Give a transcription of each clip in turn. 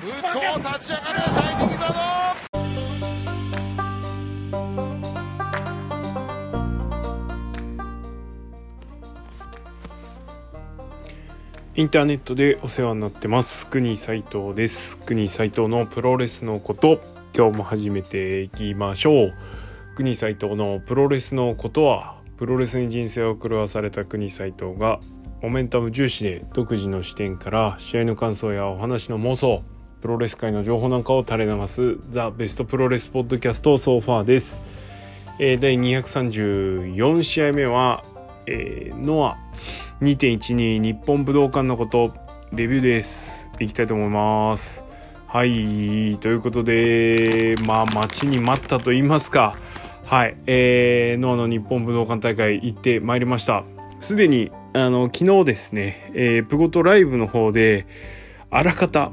藤立ち上がるシャイニングだインターネットでお世話になってます。国斉藤です国斉藤のプロレスのこと。今日も始めていきましょう。国斉藤のプロレスのことはプロレスに人生を狂わされた国斉藤がモメンタム重視で独自の視点から試合の感想やお話の妄想。プロレス界の情報なんかを垂れ流す the best プロレスポッドキャスト so far です、えー、第234試合目は、えー、ノア2.12日本武道館のことレビューです。いきたいと思います。はいということでまあ待ちに待ったと言いますか。はいえー、ノアの日本武道館大会行ってまいりました。すでにあの昨日ですね、えー、プゴトライブの方であらかた、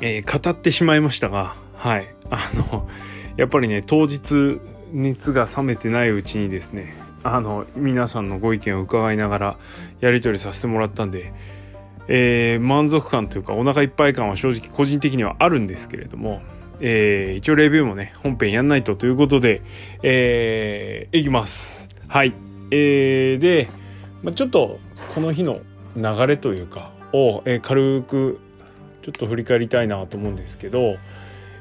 えー、語ってしまいましたがはい。あのやっぱりね当日熱が冷めてないうちにですねあの皆さんのご意見を伺いながらやり取りさせてもらったんで、えー、満足感というかお腹いっぱい感は正直個人的にはあるんですけれども、えー、一応レビューもね本編やんないとということで、えー、いきます。はい。えー、で、まあ、ちょっとこの日の流れというかを、えー、軽くちょっと振り返りたいなと思うんですけど、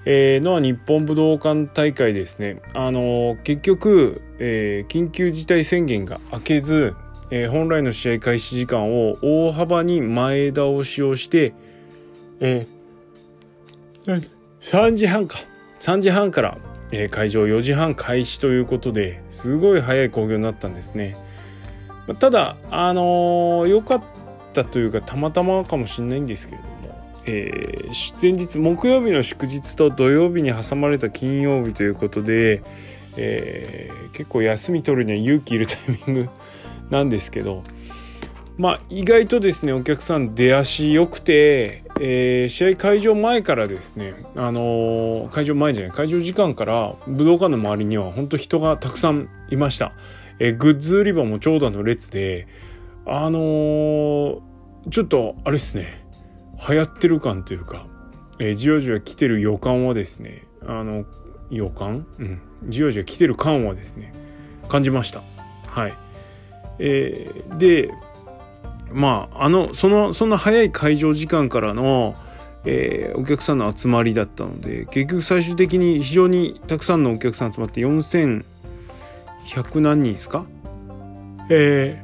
えー、のは日本武道館大会ですね。あのー、結局、えー、緊急事態宣言が明けず、えー、本来の試合開始時間を大幅に前倒しをして、えー、3時半か。3時半から、えー、会場4時半開始ということですごい早い興行になったんですね。ただ、あのー、良かったというかたまたまかもしれないんですけれども、えー、前日木曜日の祝日と土曜日に挟まれた金曜日ということで、えー、結構休み取るには勇気いるタイミング なんですけどまあ意外とですねお客さん出足良くて、えー、試合会場前からですねあの、会場前じゃない会場時間から武道館の周りには本当人がたくさんいました、え、グッズ売り場も長蛇の列であの、ちょっとあれですね。流行ってる感というか、えー、じわじわ来てる予感はですね、あの、予感？うん。じわじわ来てる感はですね、感じました。はい。えー、で、まあ、あの、その、そんな早い会場時間からの、えー、お客さんの集まりだったので、結局最終的に非常にたくさんのお客さん集まって4100何人ですか？え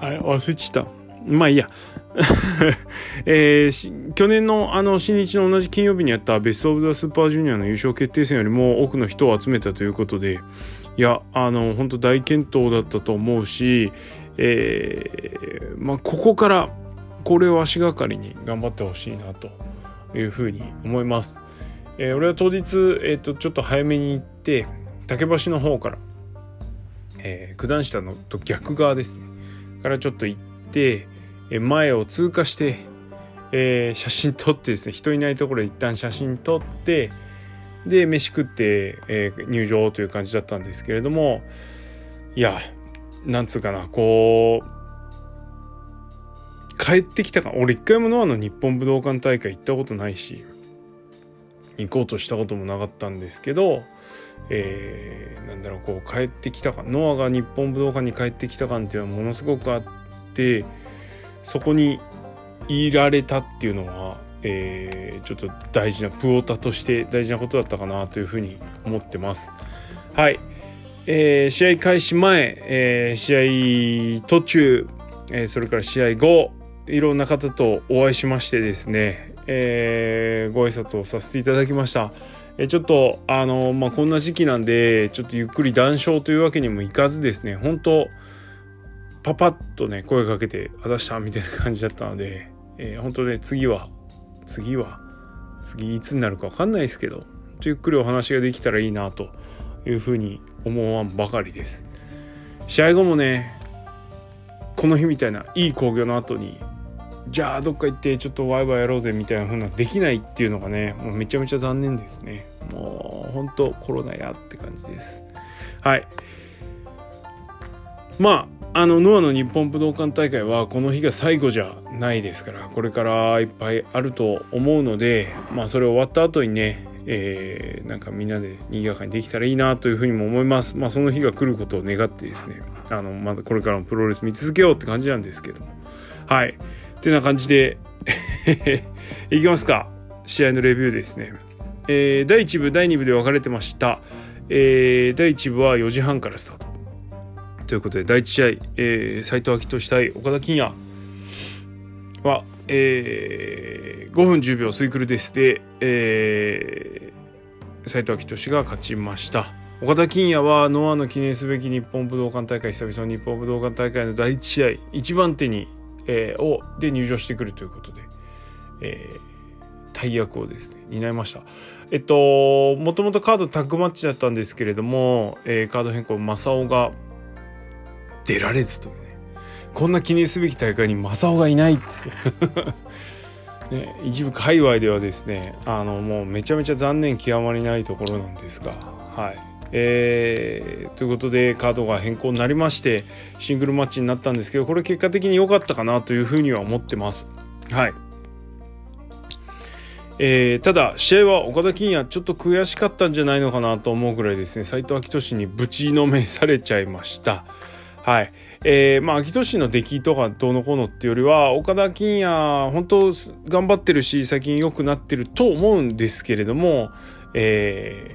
ー、はい、忘れちゃった。まあいいや。えー、去年のあの新日の同じ金曜日にやったベスト・オブ・ザ・スーパージュニアの優勝決定戦よりも多くの人を集めたということでいやあの本当大健闘だったと思うし、えー、まあ、ここからこれを足がかりに頑張ってほしいなというふうに思います。えー、俺は当日、えーと、ちょっと早めに行って竹橋の方から、えー、九段下のと逆側ですねからちょっと行って前を通過して、えー、写真撮ってですね人いないところで一旦写真撮ってで飯食って、えー、入場という感じだったんですけれどもいやなんつうかなこう帰ってきたか俺一回もノアの日本武道館大会行ったことないし行こうとしたこともなかったんですけど、えー、なんだろうこう帰ってきたかノアが日本武道館に帰ってきた感っていうのはものすごくあってそこにいられたっていうのは、えー、ちょっと大事なプオタとして大事なことだったかなというふうに思ってます。はい、えー、試合開始前、えー、試合途中、え、それから試合後いろんな方とお会いしましてですね、え、ご挨拶をさせていただきました。えちょっとあのまあこんな時期なんでちょっとゆっくり談笑というわけにもいかずですね本当パパッとね声かけて「あざした」みたいな感じだったので、えー、本当ね次は次は次いつになるか分かんないですけどゆっくりお話ができたらいいなというふうに思わんばかりです。試合後もねこの日みたいないい興行の後にじゃあどっか行ってちょっとワイワイやろうぜみたいな風なできないっていうのがねもうめちゃめちゃ残念ですね。もうほんとコロナやって感じです。はい。まああのノアの日本武道館大会はこの日が最後じゃないですからこれからいっぱいあると思うのでまあそれ終わった後にねえー、なんかみんなで賑やかにできたらいいなというふうにも思います。まあその日が来ることを願ってですね、あの、まだこれからもプロレス見続けようって感じなんですけども。はい。ってな感じで いきますか。試合のレビューですね。えー、第1部、第2部で分かれてました。えー、第1部は4時半からスタート。ということで、第1試合、えー、斉藤明俊対岡田金也は、えー、5分10秒スイクルですで、えー、斉藤明俊が勝ちました。岡田金也はノアの記念すべき日本武道館大会久々の日本武道館大会の第1試合1番手に、えー、をで入場してくるということで、えー、大役をですね担いました。えっともともとカードタッグマッチだったんですけれども、えー、カード変更正雄が出られずというこんな記念すべき大会に正雄がいない。ね、一部界隈ではですねあのもうめちゃめちゃ残念極まりないところなんですが。はい。えー、ということでカードが変更になりましてシングルマッチになったんですけどこれ結果的に良かったかなというふうには思ってます。はい。えー、ただ試合は岡田金也ちょっと悔しかったんじゃないのかなと思うぐらいですね斎藤明俊にぶちのめされちゃいました。はい。えー、まあ秋年の出来とかどうのこうのっていうよりは岡田金也本当頑張ってるし最近良くなってると思うんですけれども、え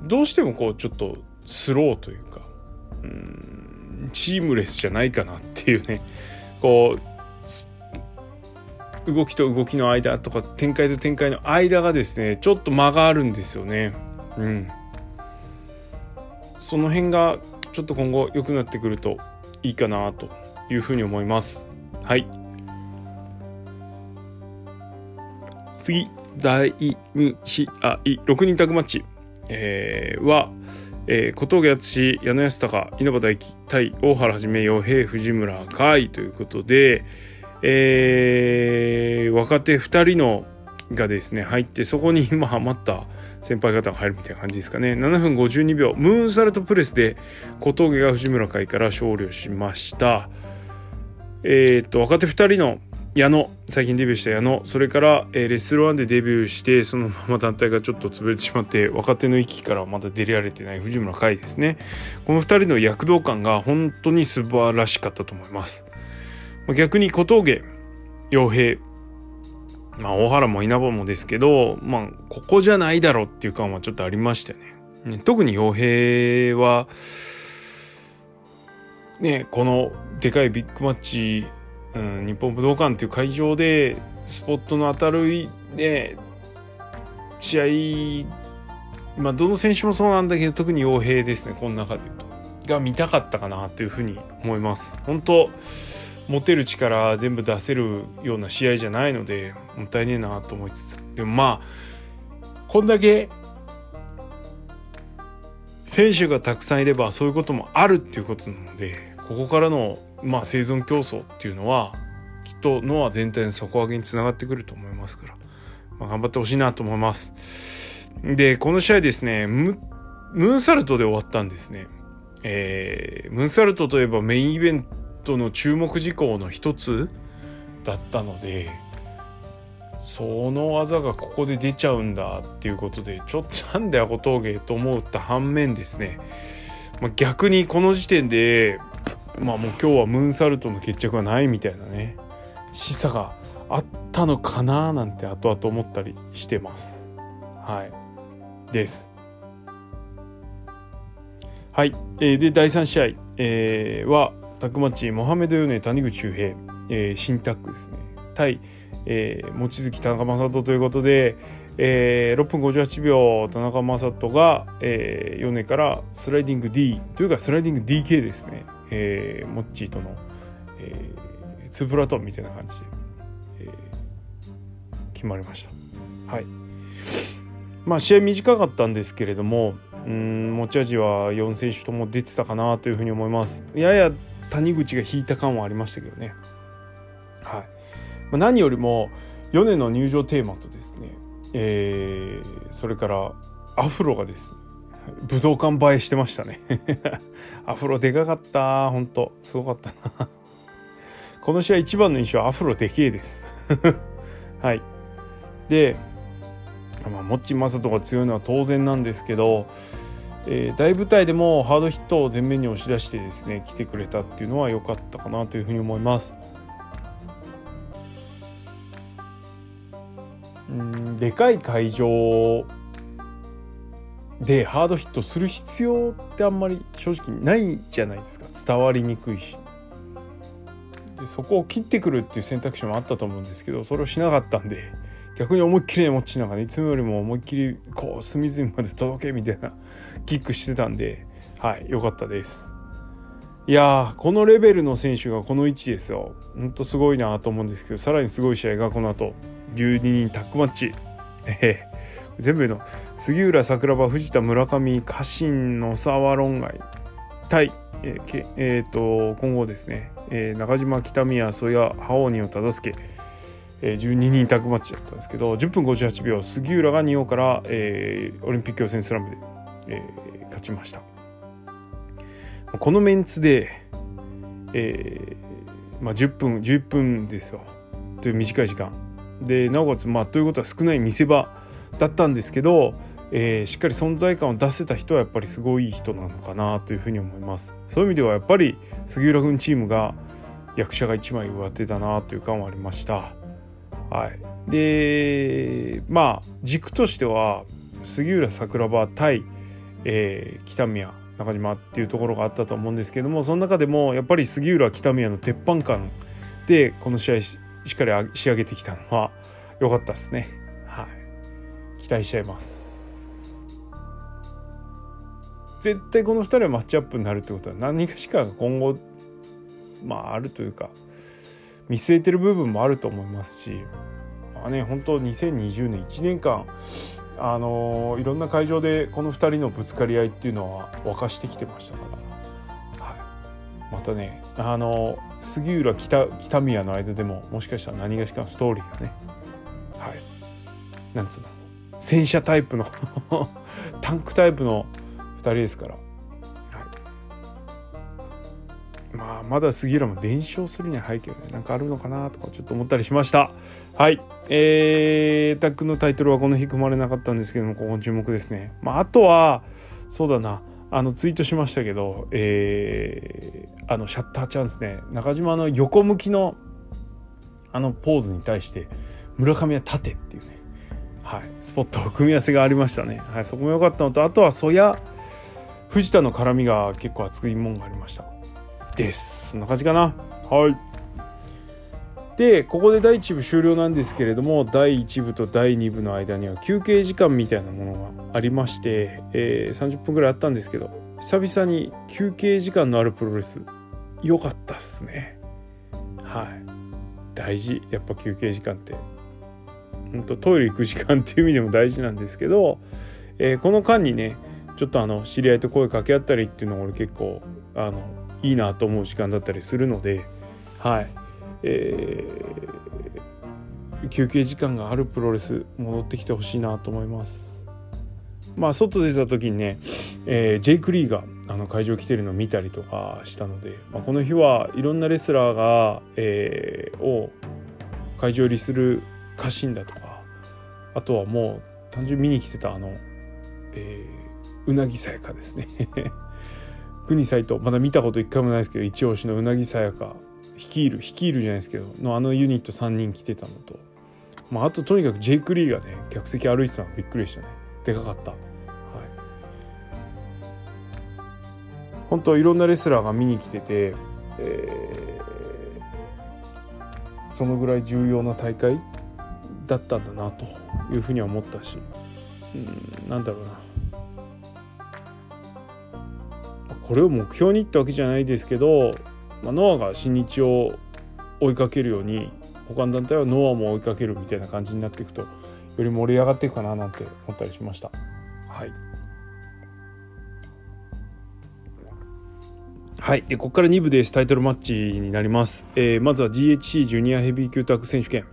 ー、どうしてもこうちょっとスローというかうんチームレスじゃないかなっていうね。こう動きと動きの間とか展開と展開の間がですねちょっと間があるんですよね。うん、その辺がちょっと今後良くなってくるといいかなというふうに思います。はい。次、第2試合、6人タッグマッチ、えー、は、えー、小峠敦、矢野康隆、稲葉大輝対大原はじめ、洋平、藤村海ということで、えー、若手2人のがですね入ってそこに今ハマった先輩方が入るみたいな感じですかね。7分52秒。ムーンサルトプレスで小峠が藤村会から勝利をしました。えっ、と若手2人の矢野最近デビューした矢野。それから、えー、レッスルワンでデビューしてそのまま団体がちょっと潰れてしまって若手の域からまだ出られてない藤村海ですね。この2人の躍動感が本当に素晴らしかったと思います。逆に小峠洋平まあ大原も稲葉もですけど、まあここじゃないだろうっていう感はちょっとありましたね。ね特に傭兵は、ね、このでかいビッグマッチ、うん、日本武道館っていう会場でスポットの当たる、ね、試合、まあどの選手もそうなんだけど特に傭兵ですね、この中で言うと。が見たかったかなというふうに思います。本当持てる力全部出せるような試合じゃないのでもったいねえなと思いつつでもまあこんだけ選手がたくさんいればそういうこともあるっていうことなのでここからの、まあ、生存競争っていうのはきっとノア全体の底上げにつながってくると思いますから、まあ、頑張ってほしいなと思います。でこの試合ですねムーンサルトで終わったんですね。えー、ムーンサルトといえばメインイベントトの注目事項の一つだったのでその技がここで出ちゃうんだっていうことでちょっとなんでアコ峠と思った反面ですね、まあ、逆にこの時点でまあもう今日はムーンサルトの決着はないみたいなね示唆があったのかななんて後々思ったりしてます。はい。です。はい、えー、で第3試合、えー、はタッグマチモハメド・ヨネ谷口周平、えー、新タッグですね。対、えー、望月田中将人ということで、えー、6分58秒田中将人が、えー、米からスライディング D というかスライディング DK ですね、えー、モッチーとの、えー、ツープラトンみたいな感じで、えー、決まりました。はい。まあ試合短かったんですけれどもうん持ち味は4選手とも出てたかなというふうに思います。やや谷口が引いた感はありましたけどね。はい。ま、何よりも、米の入場テーマとですね、えー、それからアフロがですね、武道館映えしてましたね。アフロでかかった。本当すごかったな。この試合一番の印象はアフロでけえです。はい。で、まあ、モッチマサトが強いのは当然なんですけど、えー、大舞台でもハードヒットを前面に押し出してですね来てくれたっていうのは良かったかなというふうに思います。うんでかい会場でハードヒットする必要ってあんまり正直ないじゃないですか。伝わりにくいし。でそこを切ってくるっていう選択肢もあったと思うんですけどそれをしなかったんで。逆に思いっきり持ちながらいつもよりも思いっきりこう隅々まで届けみたいなキックしてたんではい良かったです。いやこのレベルの選手がこの位置ですよ。ほんとすごいなと思うんですけどさらにすごい試合がこの後12人タッグマッチ。えー全部の杉浦桜庭藤田村上家臣野沢論外対、えーえー、と今後ですね、えー、中島北宮曽谷覇王仁を忠助、12人タッグマッチだったんですけど10分58秒杉浦が仁王から、えー、オリンピック予選スラムで、えー、勝ちました。このメンツで、えーまあ、10分11分ですよ。という短い時間。でなおかつまあということは少ない見せ場だったんですけど、えー、しっかり存在感を出せた人はやっぱりすごい人なのかなというふうに思います。そういう意味ではやっぱり杉浦君チームが役者が一枚上手だなという感はありました。はい。でまあ軸としては杉浦桜庭対、えー、北宮中島っていうところがあったと思うんですけどもその中でもやっぱり杉浦北宮の鉄板感でこの試合しっかり仕上げてきたのは良かったですね。期待しちゃいます。絶対この2人はマッチアップになるってことは何かしか今後まああるというか見据えてる部分もあると思いますしまあね本当2020年1年間あの、いろんな会場でこの2人のぶつかり合いっていうのは沸かしてきてましたから、はい、またねあの、杉浦北北宮の間でももしかしたら何がしかのストーリーがねはい。なんつうの戦車タイプの タンクタイプの2人ですから、あまだ杉浦も伝承するには早いけどね。なんかあるのかなとかちょっと思ったりしました。はい。えー、タックのタイトルはこの日組まれなかったんですけどもここ注目ですね。まああとはそうだな。あのツイートしましたけど、えー、あのシャッターチャンスね。中島の横向きのあのポーズに対して村上は縦っていうね。はい、スポット組み合わせがありましたね、はい、そこも良かったのとあとは曽谷藤田の絡みが結構熱いもんがありました。です。そんな感じかな。はい。でここで第1部終了なんですけれども第1部と第2部の間には休憩時間みたいなものがありまして、えー、30分ぐらいあったんですけど久々に休憩時間のあるプロレス良かったっすね。はい。大事。やっぱ休憩時間って。んとトイレ行く時間っていう意味でも大事なんですけど、えー、この間にねちょっとあの知り合いと声かけ合ったりっていうのが俺結構あのいいなと思う時間だったりするのではい。えー、休憩時間があるプロレス戻ってきてほしいなと思います。まあ外出た時にね、えー、ジェイク・リーがあの会場来てるのを見たりとかしたので、まあ、この日はいろんなレスラーが、えー、を会場入りする家臣だとかあとはもう単純に見に来てたあの、えー、うなぎさやかですね。国斎藤まだ見たこと一回もないですけど一押しのうなぎさやか率いる率いるじゃないですけどのあのユニット3人来てたのと、まあ、あととにかくジェイク・リーがね客席歩いてたのびっくりしたね。でかかった。はい。本当いろんなレスラーが見に来てて、えー、そのぐらい重要な大会だったんだなというふうには思ったし、うん、なんだろうな。これを目標にってわけじゃないですけど、まあ、ノアが新日を追いかけるように他の団体はノアも追いかけるみたいな感じになっていくとより盛り上がっていくかななんて思ったりしました。はいはい。で、ここから2部です。タイトルマッチになります。えー、まずは GHC ジュニアヘビー級タッグ選手権。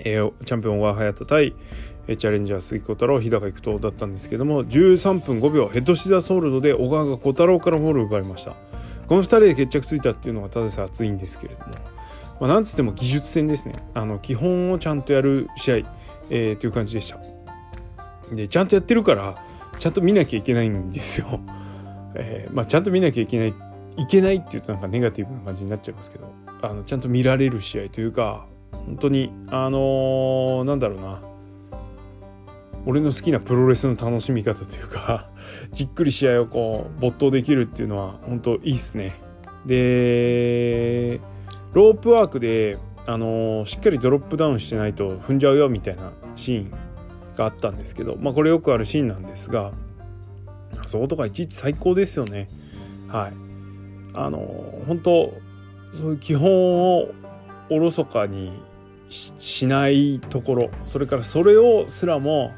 えー、チャンピオン小川隼人対チャレンジャー杉小太郎日高育人だったんですけども13分5秒ヘッドシザーソールドで小川が小太郎からボールを奪いました。この2人で決着ついたっていうのがただでさ熱いんですけれども、まあ、なんつっても技術戦ですね。あの基本をちゃんとやる試合、えー、という感じでした。でちゃんとやってるからちゃんと見なきゃいけないんですよ、えー、まあ、ちゃんと見なきゃいけないいけないっていうとなんかネガティブな感じになっちゃいますけどあのちゃんと見られる試合というか本当にあのー、なんだろうな。俺の好きなプロレスの楽しみ方というかじっくり試合をこう没頭できるっていうのは本当いいっすね。でロープワークであのー、しっかりドロップダウンしてないと踏んじゃうよみたいなシーンがあったんですけどまあこれよくあるシーンなんですがそことかいちいち最高ですよね。はい。あのー、本当そういう基本をおろそかにしないところそれからそれをすらも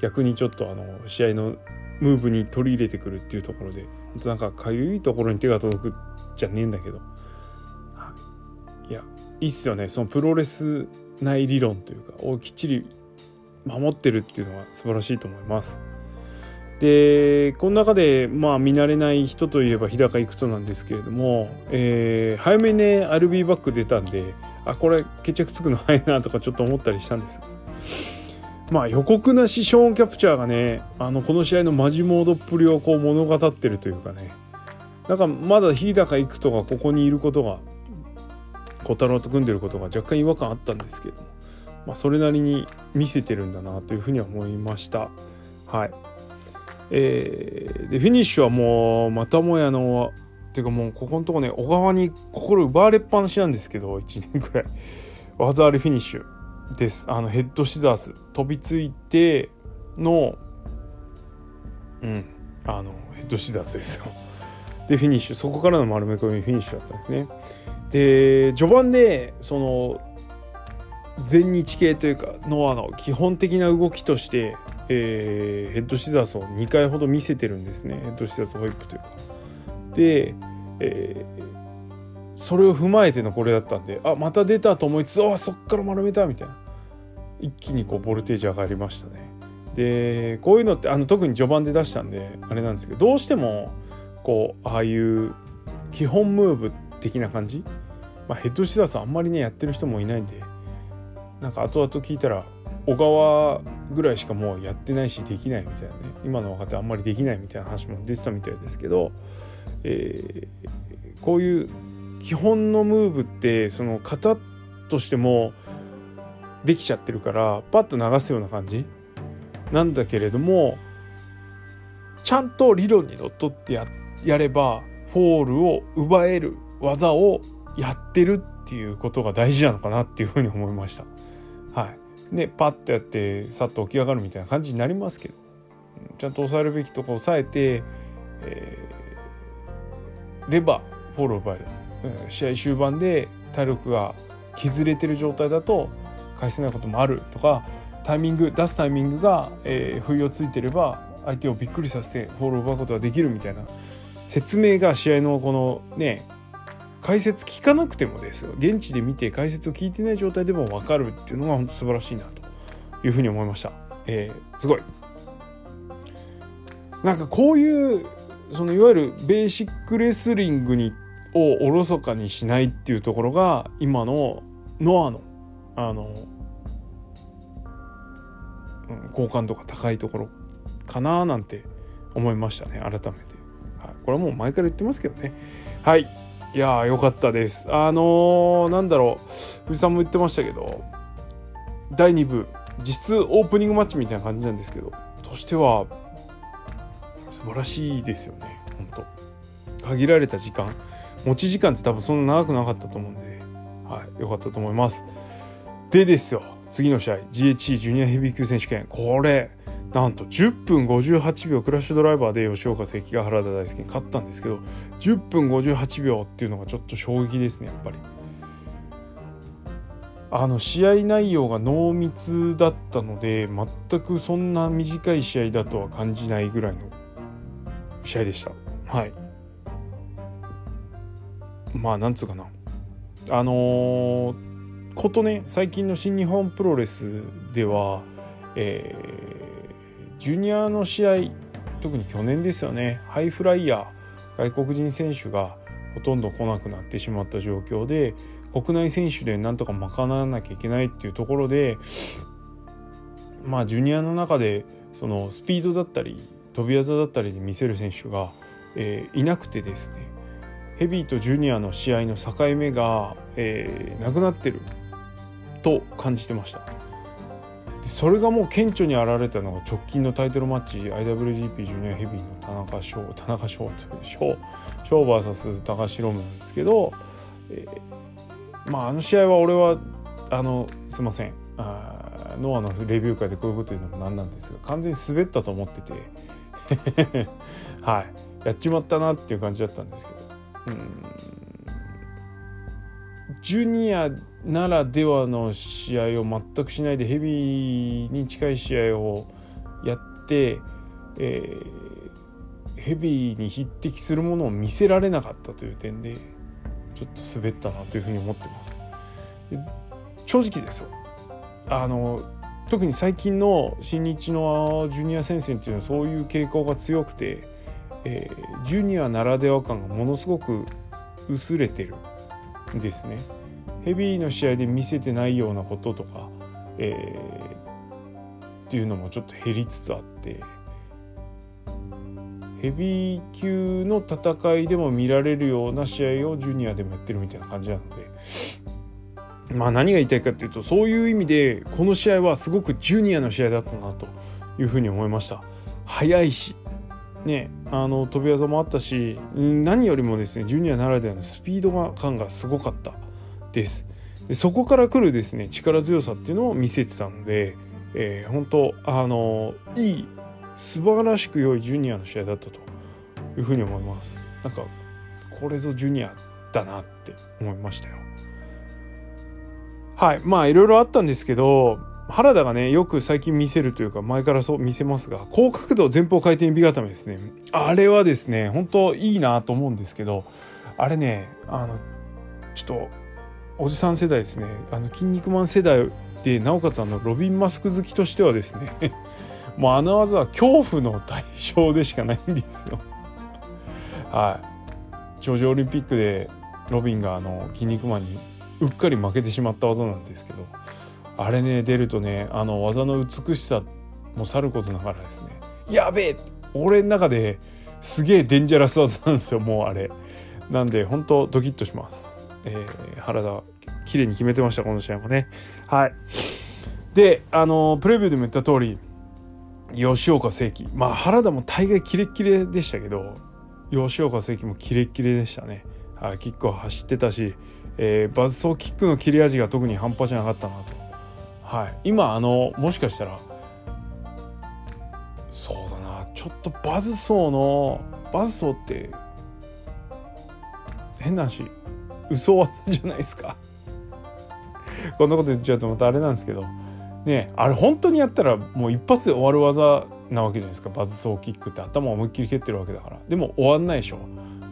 逆にちょっとあの試合のムーブに取り入れてくるっていうところで本当なんかかゆいところに手が届くじゃねえんだけど、い、やいいっすよね。そのプロレス内理論というかをきっちり守ってるっていうのは素晴らしいと思います。でこの中でまあ見慣れない人といえば日高育人なんですけれども、えー、早めにね RB バック出たんであこれ決着つくの早いなとかちょっと思ったりしたんです。まあ予告なしショーン・キャプチャーがねあのこの試合のマジモードっぷりをこう物語ってるというかね。なんかまだ日高育人がここにいることが小太郎と組んでることが若干違和感あったんですけど、まあ、それなりに見せてるんだなというふうには思いました。はい。えー、でフィニッシュはもうまたもやのっていうかもうここのとこね小川に心奪われっぱなしなんですけど1年くらい。技ありフィニッシュ。です。あのヘッドシザース。飛びついてのうん。あのヘッドシザースですよ。でフィニッシュ。そこからの丸め込みフィニッシュだったんですね。で序盤でその全日系というかノアの基本的な動きとしてえー、ヘッドシザースを2回ほど見せてるんですね。ヘッドシザースホイップというか。で、えー、それを踏まえてのこれだったんであまた出たと思いつつあそっから丸めたみたいな。一気にこうボルテージ上がりましたね。でこういうのってあの特に序盤で出したんであれなんですけどどうしてもこうああいう基本ムーブ的な感じ、まあ、ヘッドシザースあんまりねやってる人もいないんでなんか後々聞いたら小川ぐらいしかもうやってないしできないみたいなね今の若手あんまりできないみたいな話も出てたみたいですけど、えー、こういう基本のムーブってその型としてもできちゃってるからパッと流すような感じ？なんだけれどもちゃんと理論にのっとってややればフォールを奪える技をやってるっていうことが大事なのかなっていうふうに思いました。はい、でパッとやってさっと起き上がるみたいな感じになりますけど。ちゃんと抑えるべきとこ抑えて、えー、レバーフォロー奪える、うん、試合終盤で体力が削れてる状態だと返せないこともあるとかタイミング出すタイミングが、えー、不意をついてれば相手をびっくりさせてフォロー奪うことができるみたいな説明が試合のこのね解説聞かなくてもですよ。現地で見て解説を聞いてない状態でも分かるっていうのが本当素晴らしいなというふうに思いました、えー、すごい。なんかこういうそのいわゆるベーシックレスリングにをおろそかにしないっていうところが今のノアのあの、うん、好感度が高いところかななんて思いましたね改めて、はい、これはもう前から言ってますけどね。はい。いやーよかったです。あのー、なんだろう。藤さんも言ってましたけど第2部実質オープニングマッチみたいな感じなんですけどとしては素晴らしいですよね。本当。限られた時間。持ち時間って多分そんな長くなかったと思うんではい。良かったと思います。でですよ。次の試合。GHC ジュニアヘビー級選手権。これなんと10分58秒。クラッシュドライバーで吉岡関が原田大輔に勝ったんですけど10分58秒っていうのがちょっと衝撃ですねやっぱり。あの試合内容が濃密だったので全くそんな短い試合だとは感じないぐらいの試合でした。はい。まあなんつうかな。あのー、ことね最近の新日本プロレスでは、えー、ジュニアの試合特に去年ですよねハイフライヤー外国人選手がほとんど来なくなってしまった状況で国内選手でなんとか賄わなきゃいけないっていうところでまあジュニアの中でそのスピードだったり飛び技だったりで見せる選手が、えー、いなくてですねヘビーとジュニアの試合の境目が、えー、なくなってる。と感じてました。それがもう顕著に現れたのが直近のタイトルマッチ IWGP ジュニアヘビーの田中翔田中翔という翔翔 VS 高橋ロムなんですけど、えー、まああの試合は俺はあのすいません。あノアのレビュー会でこういうこと言うのもなんなんですが完全に滑ったと思ってて はい。やっちまったなっていう感じだったんですけど。うん。ジュニアならではの試合を全くしないでヘビーに近い試合をやって、えー、ヘビーに匹敵するものを見せられなかったという点でちょっと滑ったなというふうに思ってます。正直ですよあの特に最近の新日のジュニア戦線っていうのはそういう傾向が強くて、えー、ジュニアならでは感がものすごく薄れてるんですね。ヘビーの試合で見せてないようなこととか、えー、っていうのもちょっと減りつつあってヘビー級の戦いでも見られるような試合をジュニアでもやってるみたいな感じなのでまあ何が言いたいかっていうとそういう意味でこの試合はすごくジュニアの試合だったなというふうに思いました。速いしねあの飛び技もあったし何よりもですねジュニアならではのスピード感がすごかった。です。でそこから来るですね力強さっていうのを見せてたので、えー、本当あのいい素晴らしく良いジュニアの試合だったというふうに思います。なんかこれぞジュニアだなって思いましたよ。はいまあいろいろあったんですけど原田がねよく最近見せるというか前からそう見せますが高角度前方回転美固めですね。あれはですね本当いいなと思うんですけどあれねあのちょっとおじさん世代ですね。あの筋肉マン世代でなおかつあのロビンマスク好きとしてはですね もうあの技は恐怖の対象でしかないんですよ。はい。ジョージオリンピックでロビンがあの筋肉マンにうっかり負けてしまった技なんですけどあれね出るとねあの技の美しさもさることながらですねやべえ俺の中ですげえデンジャラス技なんですよもうあれ。なんで本当ドキッとします。えー、原田綺麗に決めてましたこの試合もね。はい。であのプレビューでも言った通り吉岡聖輝。まあ原田も大概キレッキレでしたけど吉岡聖輝もキレッキレでしたね。はいキックを走ってたし、えー、バズソーキックの切れ味が特に半端じゃなかったなと。はい。今あのもしかしたらそうだな。ちょっとバズソーのバズソーって変な話。嘘技じゃないですか。こんなこと言っちゃうとまたあれなんですけど。ねあれ本当にやったらもう一発で終わる技なわけじゃないですか。バズソーキックって頭を思いっきり蹴ってるわけだから。でも終わんないでしょ。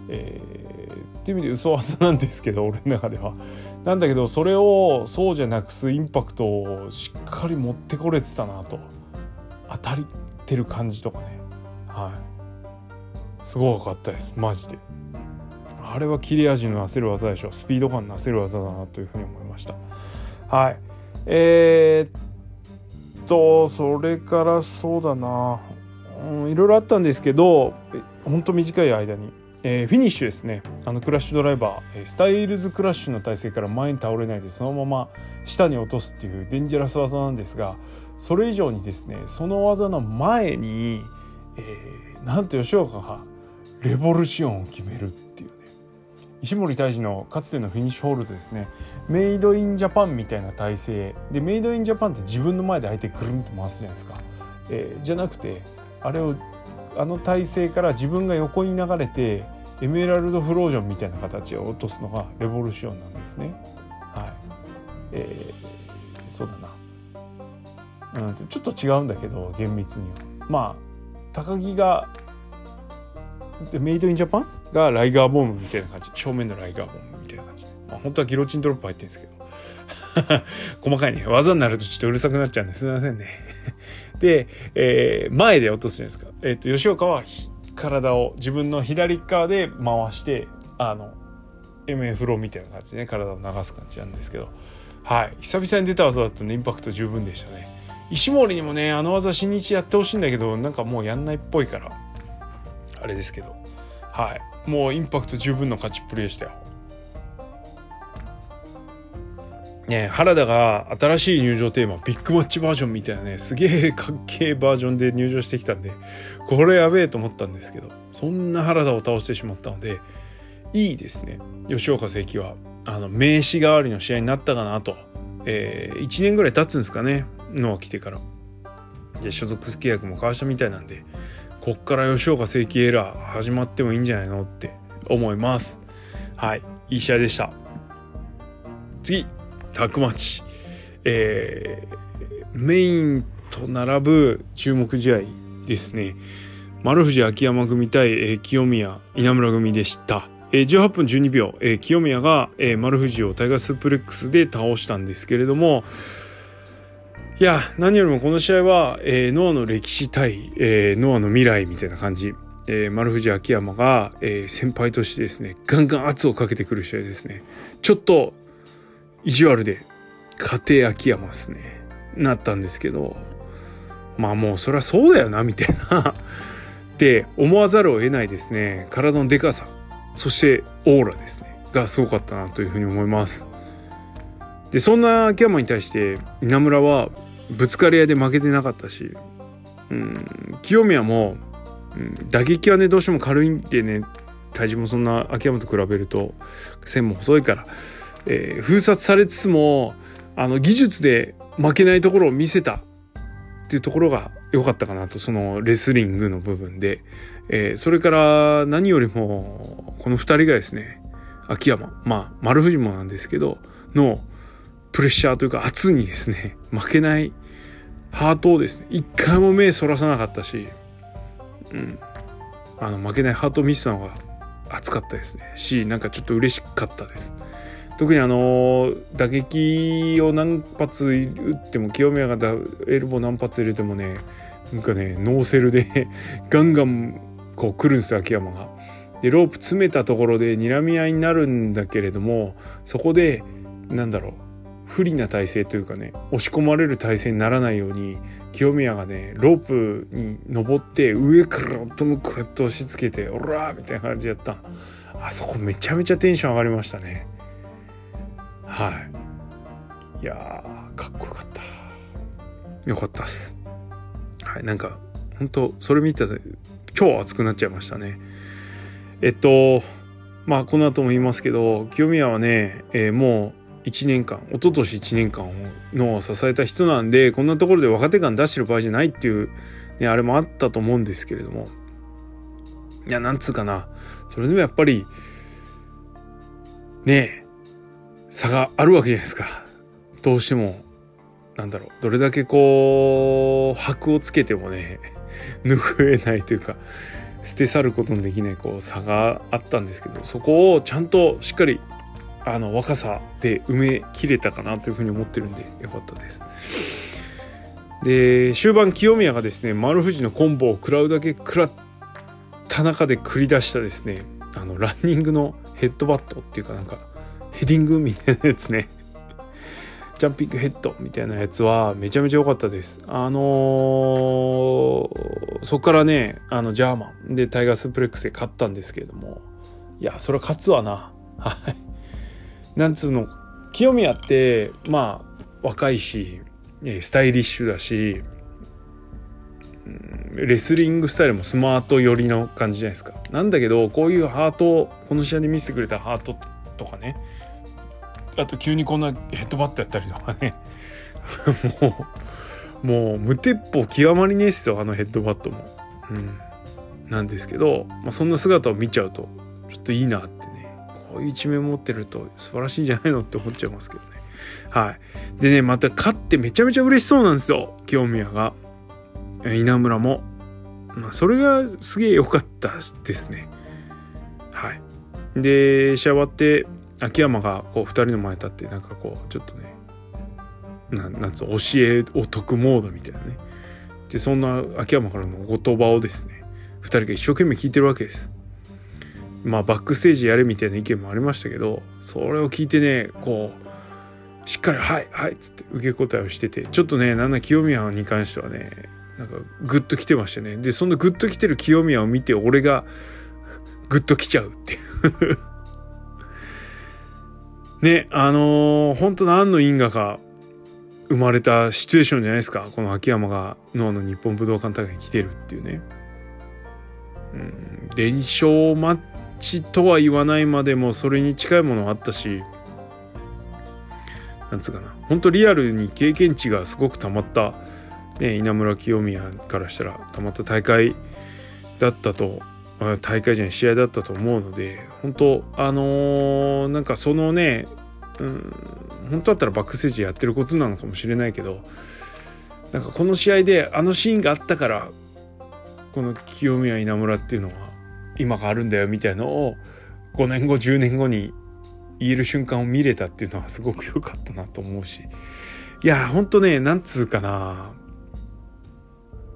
えー、っていう意味で嘘技なんですけど俺の中では。なんだけどそれをそうじゃなくすインパクトをしっかり持ってこれてたなと。当たりてる感じとかね。はい。すごかったです。マジで。あれは切れ味のなせる技でしょ。スピード感なせる技だなというふうに思いました。はい。えー、っとそれからそうだな、うん、いろいろあったんですけどほんと短い間に、えー、フィニッシュですね。あのクラッシュドライバー。スタイルズクラッシュの体勢から前に倒れないでそのまま下に落とすっていうデンジャラス技なんですがそれ以上にですねその技の前に、えー、なんと吉岡がレボルシオンを決めるって石森大治のかつてのフィニッシュホールドですねメイドインジャパンみたいな体勢でメイドインジャパンって自分の前で相手くるんと回すじゃないですか、えー、じゃなくてあれをあの体勢から自分が横に流れてエメラルドフロージョンみたいな形を落とすのがレボルシオンなんですね。はい。えー、そうだな。うんちょっと違うんだけど厳密には。まあ高木がメイドインジャパンがライガーボムみたいな感じ正面のライガーボムみたいな感じ、まあ、本当はギロチンドロップ入ってるんですけど 細かいね。技になるとちょっとうるさくなっちゃうんですいませんね。で、えー、前で落とすじゃないですか。えっ、と、吉岡は体を自分の左側で回して、あの、MF ローみたいな感じでね、体を流す感じなんですけど、はい。久々に出た技だったんでインパクト十分でしたね。石森にもね、あの技新日やってほしいんだけど、なんかもうやんないっぽいから、あれですけど、はい。もうインパクト十分の勝ちっぷりでしたよ。ね、原田が新しい入場テーマビッグマッチバージョンみたいなねすげえかっけえバージョンで入場してきたんでこれやべえと思ったんですけどそんな原田を倒してしまったのでいいですね吉岡聖輝はあの名刺代わりの試合になったかなと、えー、1年ぐらい経つんですかねのは来てからで所属契約も交わしたみたいなんでこっから吉岡聖輝エラー始まってもいいんじゃないのって思います。はいいい試合でした。次タッグマッチ、えー、メインと並ぶ注目試合ですね。丸藤秋山組対、えー、清宮稲村組でした、えー、18分12秒、えー、清宮が、えー、丸藤をタイガースープレックスで倒したんですけれどもいや何よりもこの試合は、えー、ノアの歴史対、えー、ノアの未来みたいな感じ。えー、丸藤秋山が、えー、先輩としてですねガンガン圧をかけてくる試合ですね。ちょっと意地悪で家庭秋山ですね。なったんですけどまあもうそりゃそうだよなみたいな。って思わざるを得ないですね。体のでかさ。そしてオーラですね。がすごかったなというふうに思います。でそんな秋山に対して稲村はぶつかり合いで負けてなかったし、うん、清宮も、うん、打撃はねどうしても軽いんでね体重もそんな秋山と比べると線も細いからえー、封殺されつつもあの技術で負けないところを見せたっていうところが良かったかなとそのレスリングの部分で、えー、それから何よりもこの2人がですね秋山まあ丸藤もなんですけどのプレッシャーというか圧にですね負けないハートをですね一回も目そらさなかったし、うん、あの負けないハートを見せたのが熱かったですねしなんかちょっと嬉しかったです。特にあの打撃を何発打っても清宮がエルボー何発入れてもねなんかねノーセルで ガンガンこう来るんですよ秋山が。でロープ詰めたところで睨み合いになるんだけれどもそこでなんだろう不利な体勢というかね押し込まれる体勢にならないように清宮がねロープに登って上からともこうやって押し付けて「オラー!」みたいな感じやったあそこめちゃめちゃテンション上がりましたね。はいいやかっこよかったよかったっすはいなんか本当それ見てて超熱くなっちゃいましたねえっとまあこの後も言いますけど清宮はね、えー、もう1年間一昨年1年間の支えた人なんでこんなところで若手感出してる場合じゃないっていう、ね、あれもあったと思うんですけれども。いやなんつうかな。それでもやっぱりねえ差があるわけじゃないですか。どうしてもなんだろう。どれだけこう箔をつけてもね拭えないというか捨て去ることのできないこう差があったんですけどそこをちゃんとしっかりあの若さで埋めきれたかなというふうに思ってるんでよかったです。で終盤清宮がですね丸藤のコンボを食らうだけ食らった中で繰り出したですねあのランニングのヘッドバットっていうかなんかヘディングみたいなやつね ジャンピングヘッドみたいなやつはめちゃめちゃ良かったです。あのー、そこからね、あの、ジャーマンでタイガースプレックスで勝ったんですけれども、いや、それは勝つわな。はい。なんつうの、清宮って、まあ、若いし、スタイリッシュだし、レスリングスタイルもスマート寄りの感じじゃないですか。なんだけど、こういうハートこの試合で見せてくれたハートとかね、あと急にこんなヘッドバットやったりとかね もうもう無鉄砲極まりねえっすよあのヘッドバットも。うん、なんですけど、まあ、そんな姿を見ちゃうとちょっといいなってういう一面持ってると素晴らしいんじゃないのって思っちゃいますけどね。はい。でねまた勝ってめちゃめちゃ嬉しそうなんですよ清宮が。稲村も。まあ、それがすげえ良かったですね。はい。で、試合終わって、秋山がこう2人の前に立ってなんかこうちょっとねななんつうの教えを解くモードみたいなねでそんな秋山からのお言葉をですね2人が一生懸命聞いてるわけですまあバックステージやれみたいな意見もありましたけどそれを聞いてねこうしっかり「はいはい」っつって受け答えをしててちょっとねなんだ清宮に関してはねなんかグッと来てましたね。でそんなグッと来てる清宮を見て俺がグッと来ちゃうっていう。ねあのー、本当何の因果か生まれたシチュエーションじゃないですか。この秋山がノアの日本武道館大会に来てるっていうね。うん、連勝マッチとは言わないまでもそれに近いものあったしなんつうかな。本当リアルに経験値がすごくたまった、ね、稲村清宮からしたらたまった大会だったと大会じゃない試合だったと思うので本当あのー、なんかそのね、うん、本当だったらバックステージやってることなのかもしれないけどなんかこの試合であのシーンがあったからこの清宮稲村っていうのは今があるんだよみたいのを5年後10年後に言える瞬間を見れたっていうのはすごく良かったなと思うし。いやほんとねなんつうかな。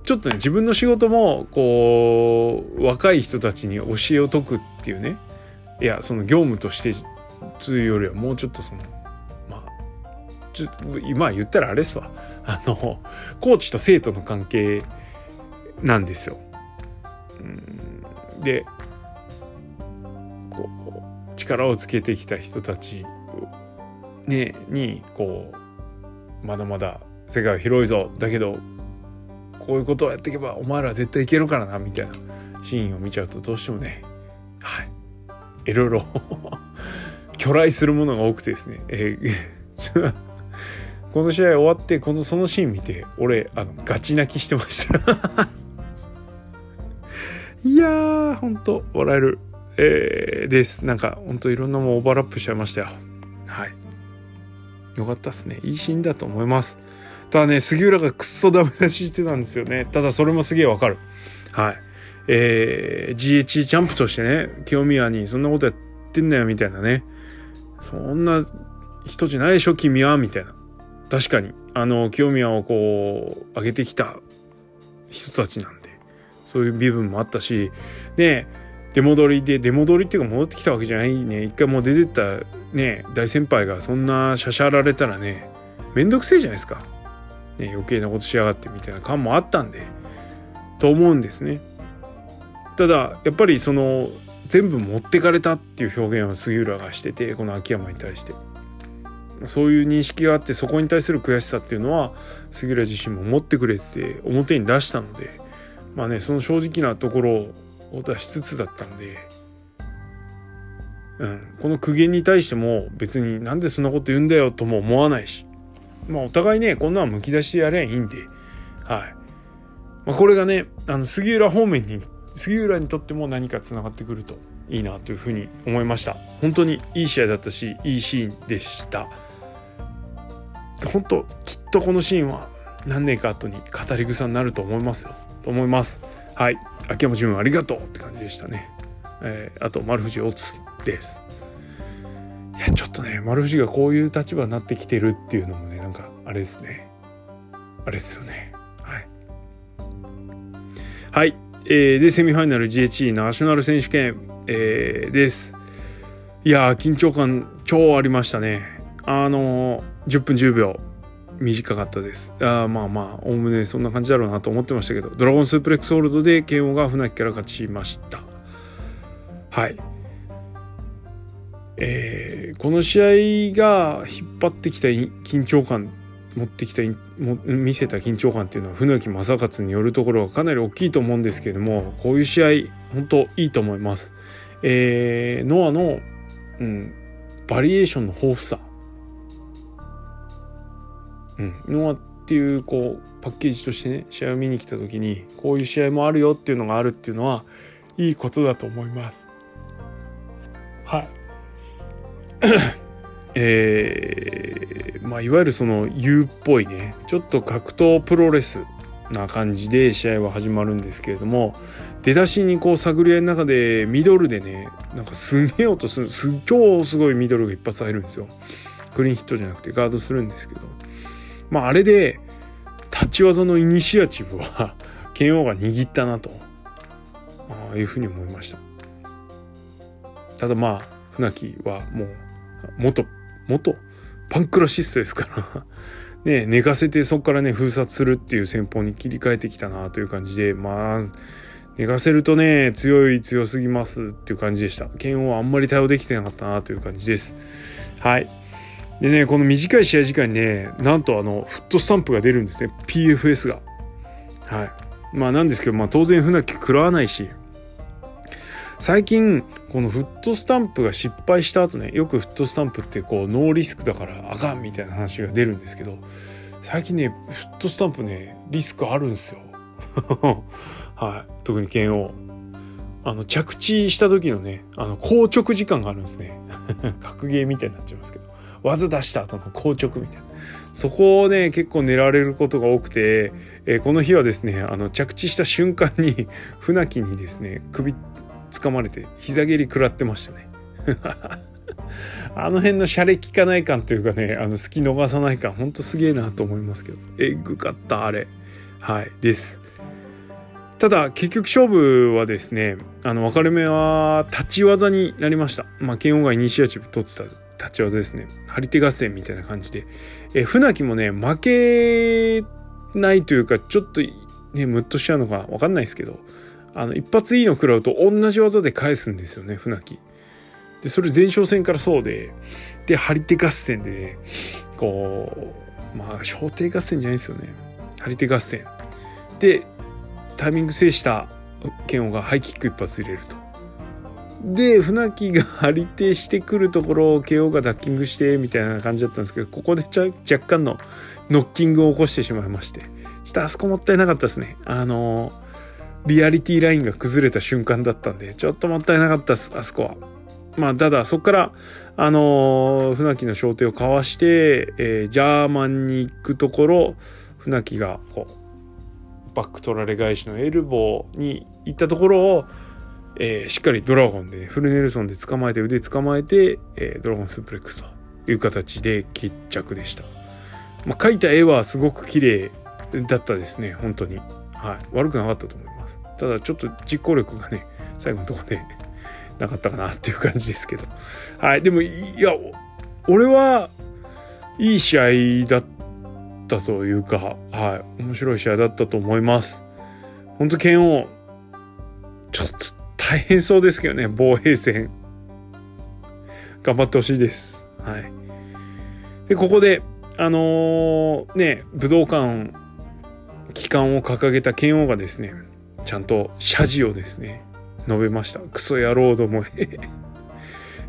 ちょっとね自分の仕事もこう若い人たちに教えを説くっていうね。いやその業務としてというよりはもうちょっとそのまあちょ今言ったらあれっすわ。あのコーチと生徒の関係なんですよ。うん。でこう力をつけてきた人たち、ね、にこうまだまだ世界は広いぞ。だけどこういうことをやっていけばお前ら絶対いけるからなみたいなシーンを見ちゃうとどうしてもねはい。いろいろ巨来するものが多くてですね、えー この試合終わってこのそのシーン見て俺あのガチ泣きしてました。いやー、ほんと、笑える、えー、です。なんか、ほんといろんなもんオーバーラップしちゃいましたよ。はい。よかったっすね。いいシーンだと思います。ただね、杉浦がくっそダメ出ししてたんですよね。ただそれもすげえわかる。はい。えー、GH ジャンプとしてね、清宮にそんなことやってんだよみたいなね。そんな人じゃないでしょ、君はみたいな。確かに、あの、清宮をこう、上げてきた人たちなんで。そういう身分もあったしで出戻りで出戻りっていうか戻ってきたわけじゃないね。一回もう出てったね大先輩がそんなしゃしゃられたらねめんどくせえじゃないですか、ね、余計なことしやがってみたいな感もあったんでと思うんですね。ただやっぱりその全部持ってかれたっていう表現を杉浦がしててこの秋山に対して。そういう認識があってそこに対する悔しさっていうのは杉浦自身も持ってくれて表に出したのでまあねその正直なところを出しつつだったんで、うん、この苦言に対しても別になんでそんなこと言うんだよとも思わないしまあお互いねこんなんむき出しやればいいんではい、まあ、これがねあの杉浦方面に杉浦にとっても何かつながってくるといいなというふうに思いました。本当にいい試合だったしいいシーンでした。本当きっとこのシーンは何年か後に語り草になると思いますよ。と思います。はい。秋山純ありがとうって感じでしたね。えー、あと、丸藤オツです。いや、ちょっとね、丸藤がこういう立場になってきてるっていうのもね、なんか、あれですね。あれですよね。はい。はい。えー、で、セミファイナル GHE ナショナル選手権、えー、です。いや緊張感超ありましたね。あのー、10分10秒。短かったです。あまあまあ、おおむねそんな感じだろうなと思ってましたけど、ドラゴンスープレックスホールドで KO が船木から勝ちました。はい。えー、この試合が引っ張ってきた緊張感、持ってきた、見せた緊張感っていうのは船木正勝によるところがかなり大きいと思うんですけれども、こういう試合、本当いいと思います。えー、ノアの、うん、バリエーションの豊富さ。うん、ノアっていうこうパッケージとしてね試合を見に来た時にこういう試合もあるよっていうのがあるっていうのはいいことだと思います。はい。えー、まあいわゆるその U っぽいねちょっと格闘プロレスな感じで試合は始まるん。ですけれども出だしにこう探り合いの中でミドルでねなん。かすげえ音するす超すごいミドルが一発入るん。ですよクリーンヒットじゃなくてガードするん。ですけどまああれで立ち技のイニシアチブは 剣王が握ったなとあいうふうに思いました。ただまあ船木はもう元元パンクラシストですから ね寝かせてそこからね封殺するっていう戦法に切り替えてきたなという感じでまあ寝かせるとね強い強すぎますっていう感じでした。剣王あんまり対応できてなかったなという感じです。はい。でねこの短い試合時間にねなんとあのフットスタンプが出るんですね。PFS が。はい。まあなんですけどまあ当然船木食らわないし。最近このフットスタンプが失敗した後ねよくフットスタンプってこうノーリスクだからあかんみたいな話が出るんですけど最近ねフットスタンプねリスクあるんですよ。はい。特に剣王。あの着地した時のねあの硬直時間があるんですね。格ゲーみたいになっちゃいますけど。技出した後の硬直みたいな。そこをね結構狙われることが多くて、えー、この日はですねあの着地した瞬間に 船木にですね首掴まれて膝蹴り食らってましたね。あの辺のシャレ効かない感というかねあの隙逃さない感ほんとすげえなと思いますけど。えぐかったあれ。はいです。ただ結局勝負はですねあの分かれ目は立ち技になりました。まあ剣王がイニシアチブ取ってた立ち技ですね張り手合戦みたいな感じでえ船木もね負けないというかちょっとねムッとしちゃうのか分かんないですけどあの一発いいの食らうと同じ技で返すんですよね船木。でそれ前哨戦からそうでで張り手合戦で、ね、こうまあ小手合戦じゃないですよね張り手合戦でタイミング制した剣王がハイキック一発入れると。で船木が張り手してくるところを KO がダッキングしてみたいな感じだったんですけどここで若干のノッキングを起こしてしまいましてちょっとあそこもったいなかったですねあのリアリティラインが崩れた瞬間だったんでちょっともったいなかったですあそこは。まあただそこからあの、船木の小手をかわして、えー、ジャーマンに行くところ船木がこうバック取られ返しのエルボーに行ったところを、えー、しっかりドラゴンでフルネルソンで捕まえて腕捕まえて、えドラゴンスープレックスという形で決着でした。まあ、描いた絵はすごく綺麗だったですね本当に。はい、悪くなかったと思います。ただちょっと実行力がね最後のとこで なかったかなっていう感じですけどはいでもいや俺はいい試合だったというかはい面白い試合だったと思います本当剣王ちょっと大変そうですけどね防衛戦。頑張ってほしいです。はい。でここであのー、ね武道館旗艦を掲げた剣王がですねちゃんと謝辞をですね述べました。クソ野郎どもへ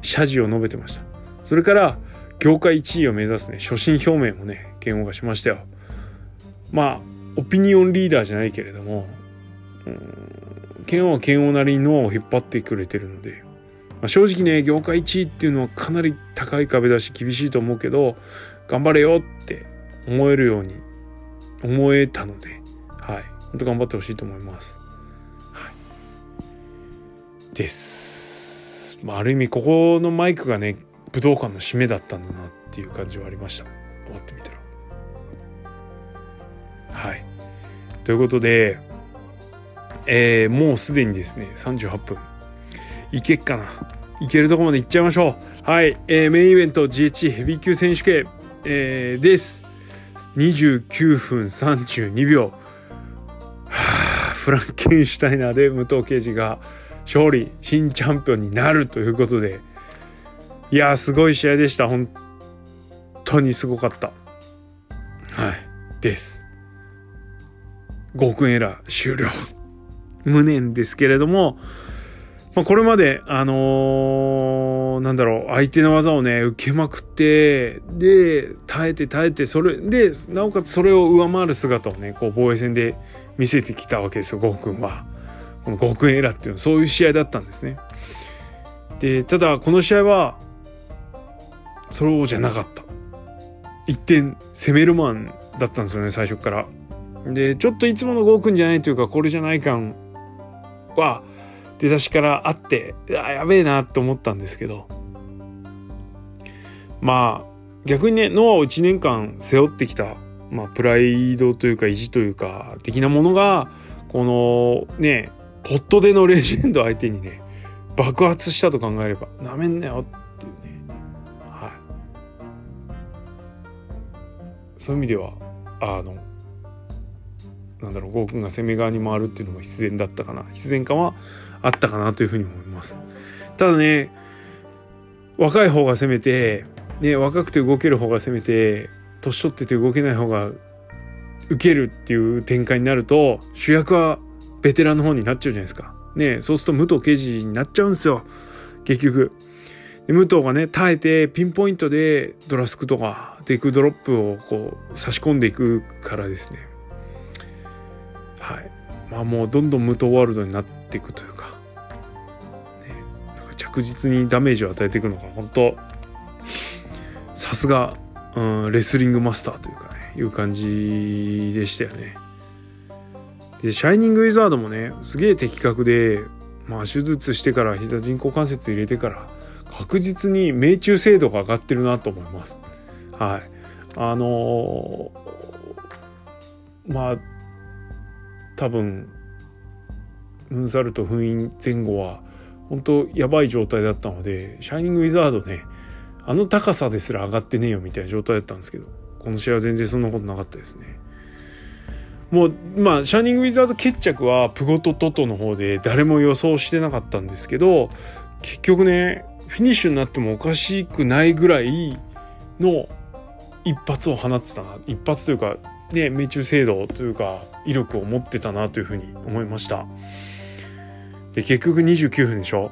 謝辞を述べてました。それから業界1位を目指すね初心表明もね剣王がしましたよ。まあオピニオンリーダーじゃないけれどもうん剣王は剣王なりに脳を引っ張ってくれてるので、まあ、正直ね業界1位っていうのはかなり高い壁だし厳しいと思うけど頑張れよって思えるように思えたのではい本当頑張ってほしいと思いますはいです。まあ、ある意味ここのマイクがね武道館の締めだったんだなっていう感じはありました終わってみたら。はい。ということで、えー、もうすでにですね38分。いけっかな。いけるとこまでいっちゃいましょう。はい、えー、メインイベント GH ヘビー級選手権、えー、です。29分32秒。はあフランケンシュタイナーで武藤敬司が勝利新チャンピオンになるということで。いやすごい試合でした。本当にすごかった。はい。です。5分エラー終了。無念ですけれども、まあ、これまであのー、なんだろう相手の技をね受けまくってで耐えて耐えてそれでなおかつそれを上回る姿をねこう防衛戦で見せてきたわけですよゴーくんは。この5億円エラーっていうそういう試合だったんですね。でただこの試合はそうじゃなかった。一点攻めるマンだったんですよね最初から。でちょっといつもの5億じゃないというかこれじゃない感は出だしからあってあやべえなって思ったんですけど。まあ逆にねノアを1年間背負ってきたまあ、プライドというか意地というか的なものがこのねホットでのレジェンド相手にね爆発したと考えればなめんなよっていうね。はい。そういう意味ではあのなんだろうゴーくんが攻め側に回るっていうのも必然だったかな必然感はあったかなというふうに思いますただね若い方が攻めてね若くて動ける方が攻めて年取ってて動けない方が受けるっていう展開になると主役はベテランの方になっちゃうじゃないですか。ねそうすると武藤刑事になっちゃうんですよ結局。で武藤がね耐えてピンポイントでドラスクとかデクドロップをこう差し込んでいくからですねはいまあもうどんどん無藤ワールドになっていくというか,、ね、なんか着実にダメージを与えていくのが本当さすが、うん、レスリングマスターというかねいう感じでしたよね。でシャイニングウィザードもねすげえ的確でまあ手術してから膝人工関節入れてから確実に命中精度が上がってるなと思います。はい。あのー、まあ多分ムーンサルト封印前後は本当やばい状態だったのでシャイニングウィザードねあの高さですら上がってねえよみたいな状態だったんですけどこの試合は全然そんなことなかったですね。もうまあシャイニングウィザード決着はプゴトトトの方で誰も予想してなかったんですけど結局ねフィニッシュになってもおかしくないぐらいの一発を放ってたな一発というかね命中精度というか威力を持ってたなというふうに思いました。で結局29分でしょ？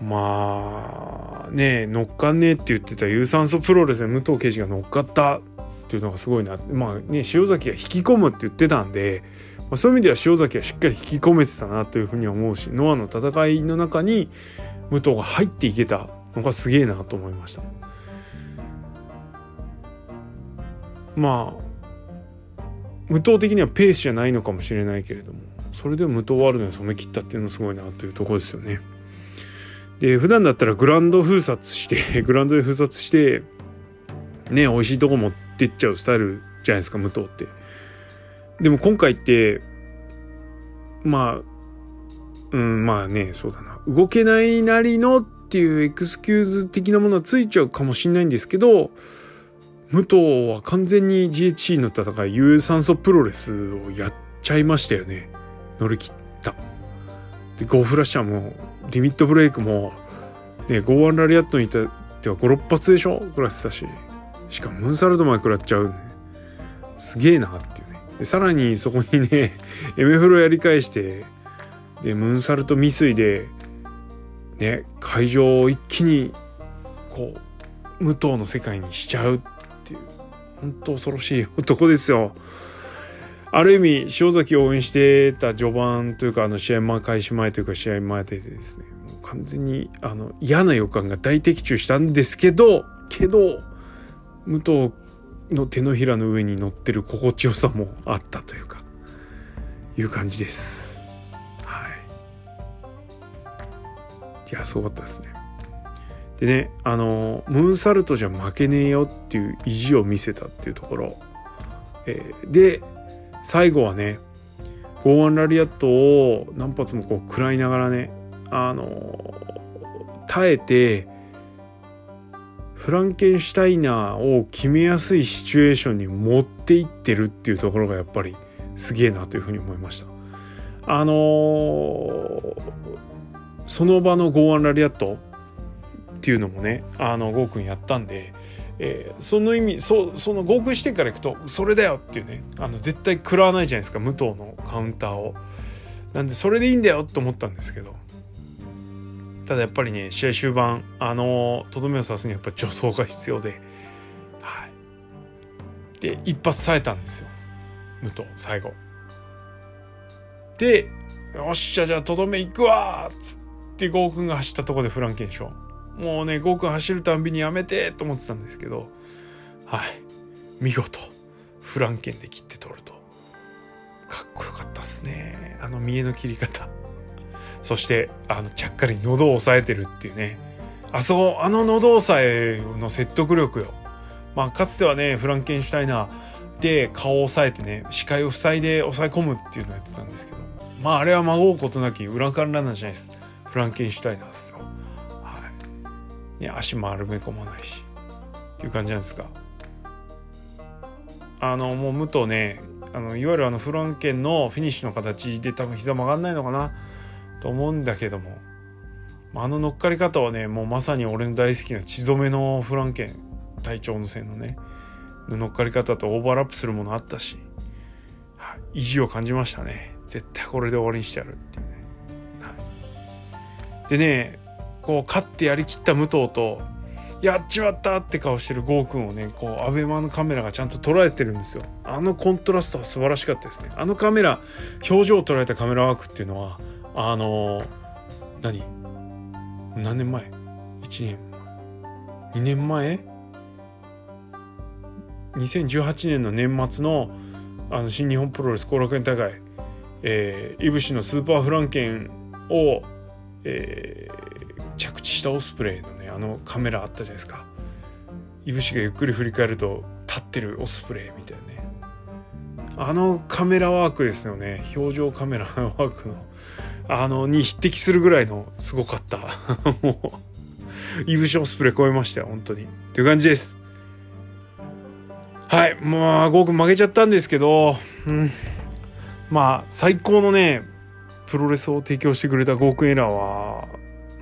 まあね乗っかんねえって言ってた有酸素プロレスで武藤刑事が乗っかったっていうのがすごいなまあね塩崎が引き込むって言ってたんで、まあ、そういう意味では塩崎はしっかり引き込めてたなというふうに思うしノアの戦いの中に武藤が入っていけたのがすげえなと思いました。まあ無党的にはペースじゃないのかもしれないけれどもそれで無党ワールドに染め切ったっていうのすごいなというとこですよね。で普段だったらグランド封殺して グランドで封殺してね美味しいとこ持ってっちゃうスタイルじゃないですか武藤って。でも今回ってまあうんまあねそうだな。動けないなりのっていうエクスキューズ的なものはついちゃうかもしれないんですけど武藤は完全に GHC の戦い有酸素プロレスをやっちゃいましたよね。乗り切った。でゴーフラッシャーもリミットブレイクもねゴーワンラリアットにいたっては56発でしょ？食らってたし。しかもムーンサルトまで食らっちゃうね。すげえなっていうね。でさらにそこにね エメフロやり返してでムーンサルト未遂でね会場を一気にこう武藤の世界にしちゃうっていう本当恐ろしい男ですよ。ある意味塩崎を応援してた序盤というかあの試合前開始前というか試合前でですねもう完全にあの嫌な予感が大的中したんですけどけど武藤の手のひらの上に乗ってる心地よさもあったというかいう感じです。はいいやすごかったですね。でねあのムーンサルトじゃ負けねえよっていう意地を見せたっていうところ、えー、で最後はねゴーワンラリアットを何発もこう食らいながらねあの耐えてフランケンシュタイナーを決めやすいシチュエーションに持っていってるっていうところがやっぱりすげえなというふうに思いました。あのー、その場のゴーワンラリアットっていうのもねあのゴーくんやったんで、えー、その意味そそのゴーくん視点からいくとそれだよっていうねあの絶対食らわないじゃないですか武藤のカウンターを。なんでそれでいいんだよと思ったんですけど。ただやっぱりね試合終盤あのとどめを刺すにはやっぱ助走が必要ではい。で一発耐えたんですよ。武藤最後。でよっしゃじゃあとどめ行くわっつってゴーくんが走ったとこでフランケンションもうねゴーくん走るたんびにやめてと思ってたんですけどはい。見事フランケンで切って取ると。かっこよかったっすね。あの見えの切り方。そしてあのちゃっかり喉を押さえてるっていうね。あそこあの喉押さえの説得力よ。まあ、かつてはねフランケンシュタイナーで顔を押さえてね視界を塞いで抑え込むっていうのをやってたんですけど。まああれは孫うことなき裏からなんじゃないです。フランケンシュタイナーです。ね足丸め込まないしっていう感じなんですか？あのもう武藤ねあのいわゆるあのフランケンのフィニッシュの形で多分膝曲がんないのかな？と思うんだけどもあの乗っかり方はねもうまさに俺の大好きな血染めのフランケン隊長の線のね乗っかり方とオーバーラップするものあったし、はい、意地を感じましたね。絶対これで終わりにしてやるっていうね、はい、でねこう勝ってやりきった武藤とやっちまったって顔してるゴーくんをねこうアベマのカメラがちゃんと捉えてるんですよ。あのコントラストは素晴らしかったですね。あのカメラ表情を捉えたカメラワークっていうのはあの何？何年前 ?1 年？2年前？2018年の年末のあの新日本プロレス後楽園大会、えー、いぶしのスーパーフランケンを、えー、着地したオスプレイのねあのカメラあったじゃないですか。いぶしがゆっくり振り返ると立ってるオスプレイみたいなね。あのカメラワークですよね。表情カメラワークのあのに匹敵するぐらいのすごかった。もういぶしオスプレイ超えましたよ本当に。という感じです。はい。まあ、ゴーくん負けちゃったんですけど、うん、まあ、最高のね、プロレスを提供してくれたゴーくんエラーは、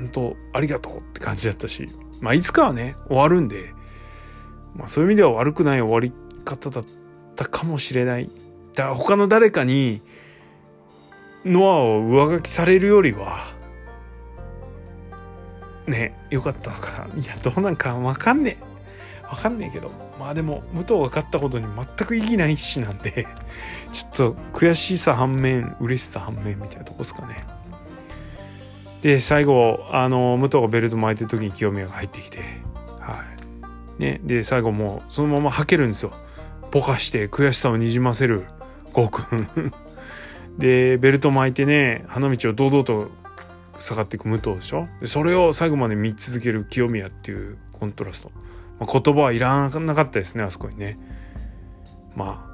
本当ありがとうって感じだったし、まあ、いつかはね、終わるんで、まあ、そういう意味では悪くない終わり方だったかもしれない。だから他の誰かに、ノアを上書きされるよりは、ね、よかったのかな。いや、どうなんかわかんねえ。わかんねえけど。まあでも武藤が勝ったことに全く意義ないしなんでちょっと悔しさ反面嬉しさ反面みたいなとこですかねで最後あの武藤がベルト巻いてる時に清宮が入ってきてはい。ねで最後もうそのままはけるんですよ。ぼかして悔しさをにじませるゴーくん。でベルト巻いてね花道を堂々と下がっていく武藤でしょ？でそれを最後まで見続ける清宮っていうコントラスト。まあ、言葉はいらなかったですねあそこにね。ま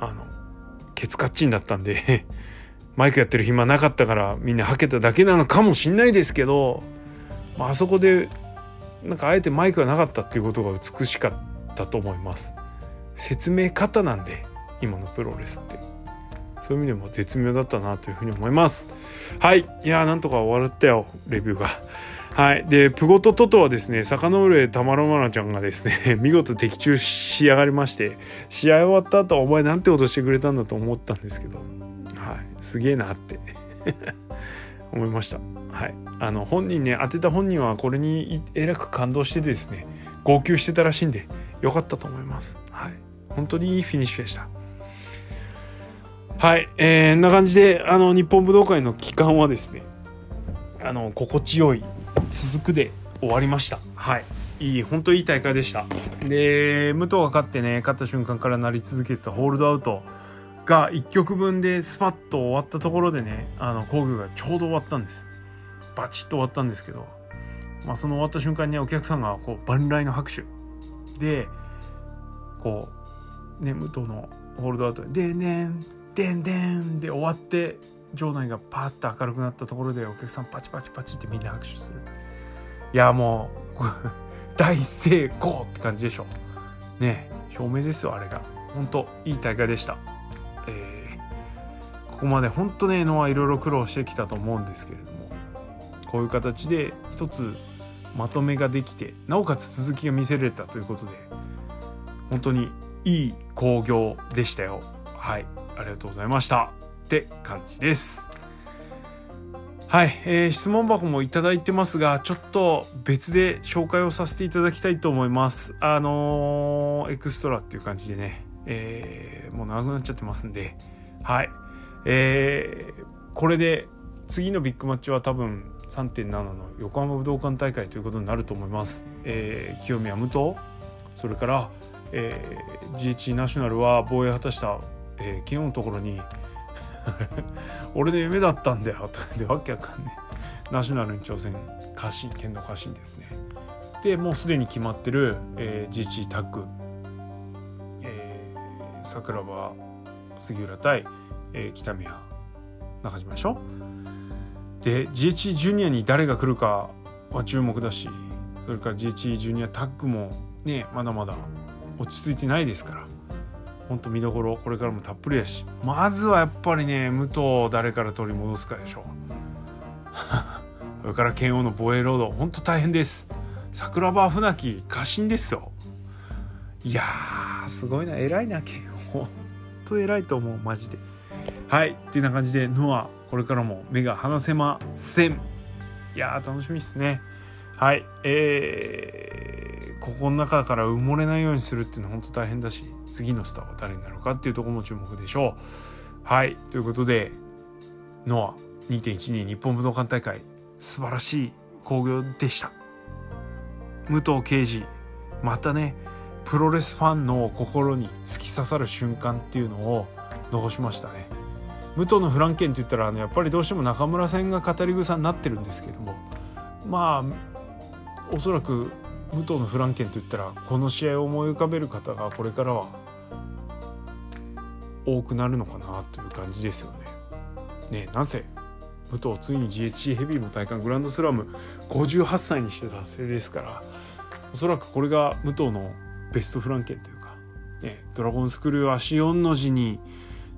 ああのケツカッチンだったんで。マイクやってる暇なかったからみんなはけただけなのかもしんないですけど、まあ、そこでなんかあえてマイクがなかったっていうことが美しかったと思います。説明方なんで今のプロレスって。そういう意味でも絶妙だったなというふうに思います。はい。いやーなんとか終わったよレビューが。はい。で、プゴトトトはですね、坂上たまろまなちゃんがですね、見事的中し上がりまして、試合終わった後、お前なんてことしてくれたんだと思ったんですけど、すげえなって 思いました。はい。あの、本人ね、当てた本人はこれにえらく感動してですね、号泣してたらしいんで、よかったと思います。はい。本当にいいフィニッシュでした。はい。えー、んな感じで、あの、日本武道会の期間はですね、あの、心地よい続くで終わりましたはいいい本当いい大会でしたで武藤が勝ってね勝った瞬間からなり続けてたホールドアウトが1曲分でスパッと終わったところでねあの工具がちょうど終わったんです。バチッと終わったんですけど、まあ、その終わった瞬間にお客さんがこう万来の拍手でこうね武藤のホールドアウトで「でんでんでん」で終わって場内がパッと明るくなったところでお客さんパチパチパチってみんな拍手する。いやもう 大成功って感じでしょ。ねえ証明ですよあれが。本当いい大会でした。えー、ここまで本当ねノアいろいろ苦労してきたと思うんですけれどもこういう形で一つまとめができてなおかつ続きが見せれたということで本当にいい興行でしたよはいありがとうございましたって感じです。はい、えー、質問箱もいただいてますが、ちょっと別で紹介をさせていただきたいと思います。あのー、エクストラっていう感じでね、えー、もう長くなっちゃってますんで、はい。えー、これで次のビッグマッチは多分3.7の横浜武道館大会ということになると思います。えー、清宮武藤、それから、えー、GH ナショナルは防衛果たした、えー、金のところに、俺の夢だったんだよ。と かでわけわかんねナショナルに挑戦。家臣剣道家臣ですね。でもうすでに決まってる、えー、GG タッグ。桜庭杉浦対、えー、北宮中島でしょ？で GH ジュニアに誰が来るかは注目だしそれから GH ジュニアタッグもねまだまだ落ち着いてないですからほんと見どころこれからもたっぷりやしまずはやっぱりね武藤を誰から取り戻すかでしょ それから剣王の防衛ロードほんと大変です。桜庭船木過信ですよ。いやすごいな偉いな剣王。ほんと偉いと思うマジで。はいっていうな感じでノアこれからも目が離せません。いやー楽しみですね。はいえー、ここの中から埋もれないようにするっていうのは本当大変だし次のスターは誰になるかっていうところも注目でしょう。はいということでノア2.12日本武道館大会素晴らしい興行でした。武藤敬司またねプロレスファンの心に突き刺さる瞬間っていうのを残しましたね武藤のフランケンって言ったら、ね、やっぱりどうしても中村戦が語り草になってるんですけどもまあおそらく武藤のフランケンと言ったらこの試合を思い浮かべる方がこれからは多くなるのかなという感じですよね。ねなぜ武藤ついに GHC ヘビーの体感グランドスラム58歳にして達成ですからおそらくこれが武藤のベストフランケンというか、ね、ドラゴンスクール足4の字に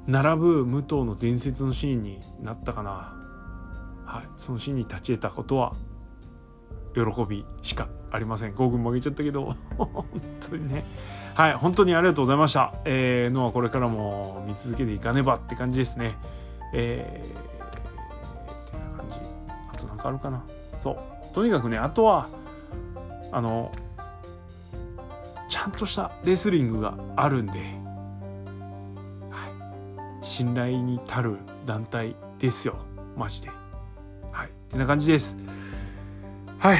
並ぶ武藤の伝説のシーンになったかな。はい、そのシーンに立ち得たことは喜びしかありません。5軍曲げちゃったけど 本当にね。はい本当にありがとうございました。えー、のはこれからも見続けていかねばって感じですね。えー、ってな感じ。あと何かあるかな。そう。とにかくねあとはあのちゃんとしたレスリングがあるんで、はい、信頼に足る団体ですよ。マジで。はい。ってな感じです。はい。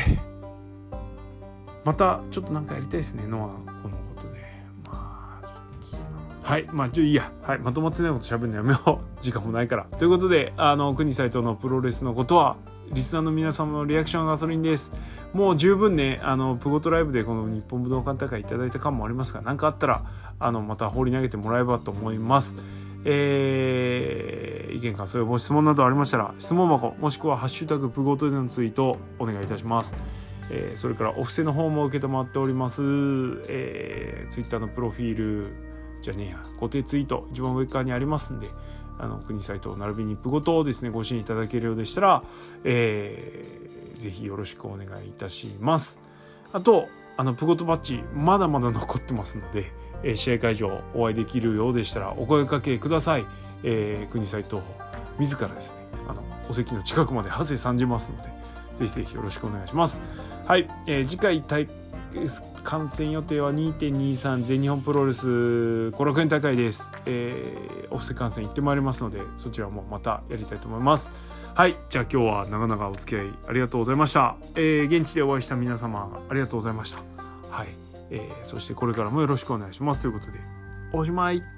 またちょっとなんかやりたいですね。ノアこのことで。まあはい。まあちょいいや、はい、まとまってないこと喋るのやめよう。時間もないから。ということであの国斎藤のプロレスのことはリスナーの皆様のリアクションガソリンです。もう十分ねあのプゴトライブでこの日本武道館大会いただいた感もありますが何かあったらあのまた放り投げてもらえばと思います。えー、意見感想やご質問などありましたら質問箱もしくは「ハッシュタグプゴトでのツイートお願いいたします。えー、それからお布施の方も承っております、えー、ツイッターのプロフィールじゃねえや固定ツイート一番上側にありますんであの国サイト並びにプゴトをですねご支援いただけるようでしたら、えー、ぜひよろしくお願いいたします。あとあのプゴトバッジまだまだ残ってますのでえー、試合会場お会いできるようでしたらお声かけください、えー、国際東自らですねあのお席の近くまで馳せ参じますのでぜひぜひよろしくお願いします。はい、えー、次回観戦予定は2.23全日本プロレス後楽園大会です、えー、お布施観戦行ってまいりますのでそちらもまたやりたいと思います。はいじゃあ今日は長々お付き合いありがとうございました、えー、現地でお会いした皆様ありがとうございました。はいえー、そしてこれからもよろしくお願いします。ということでおしまい。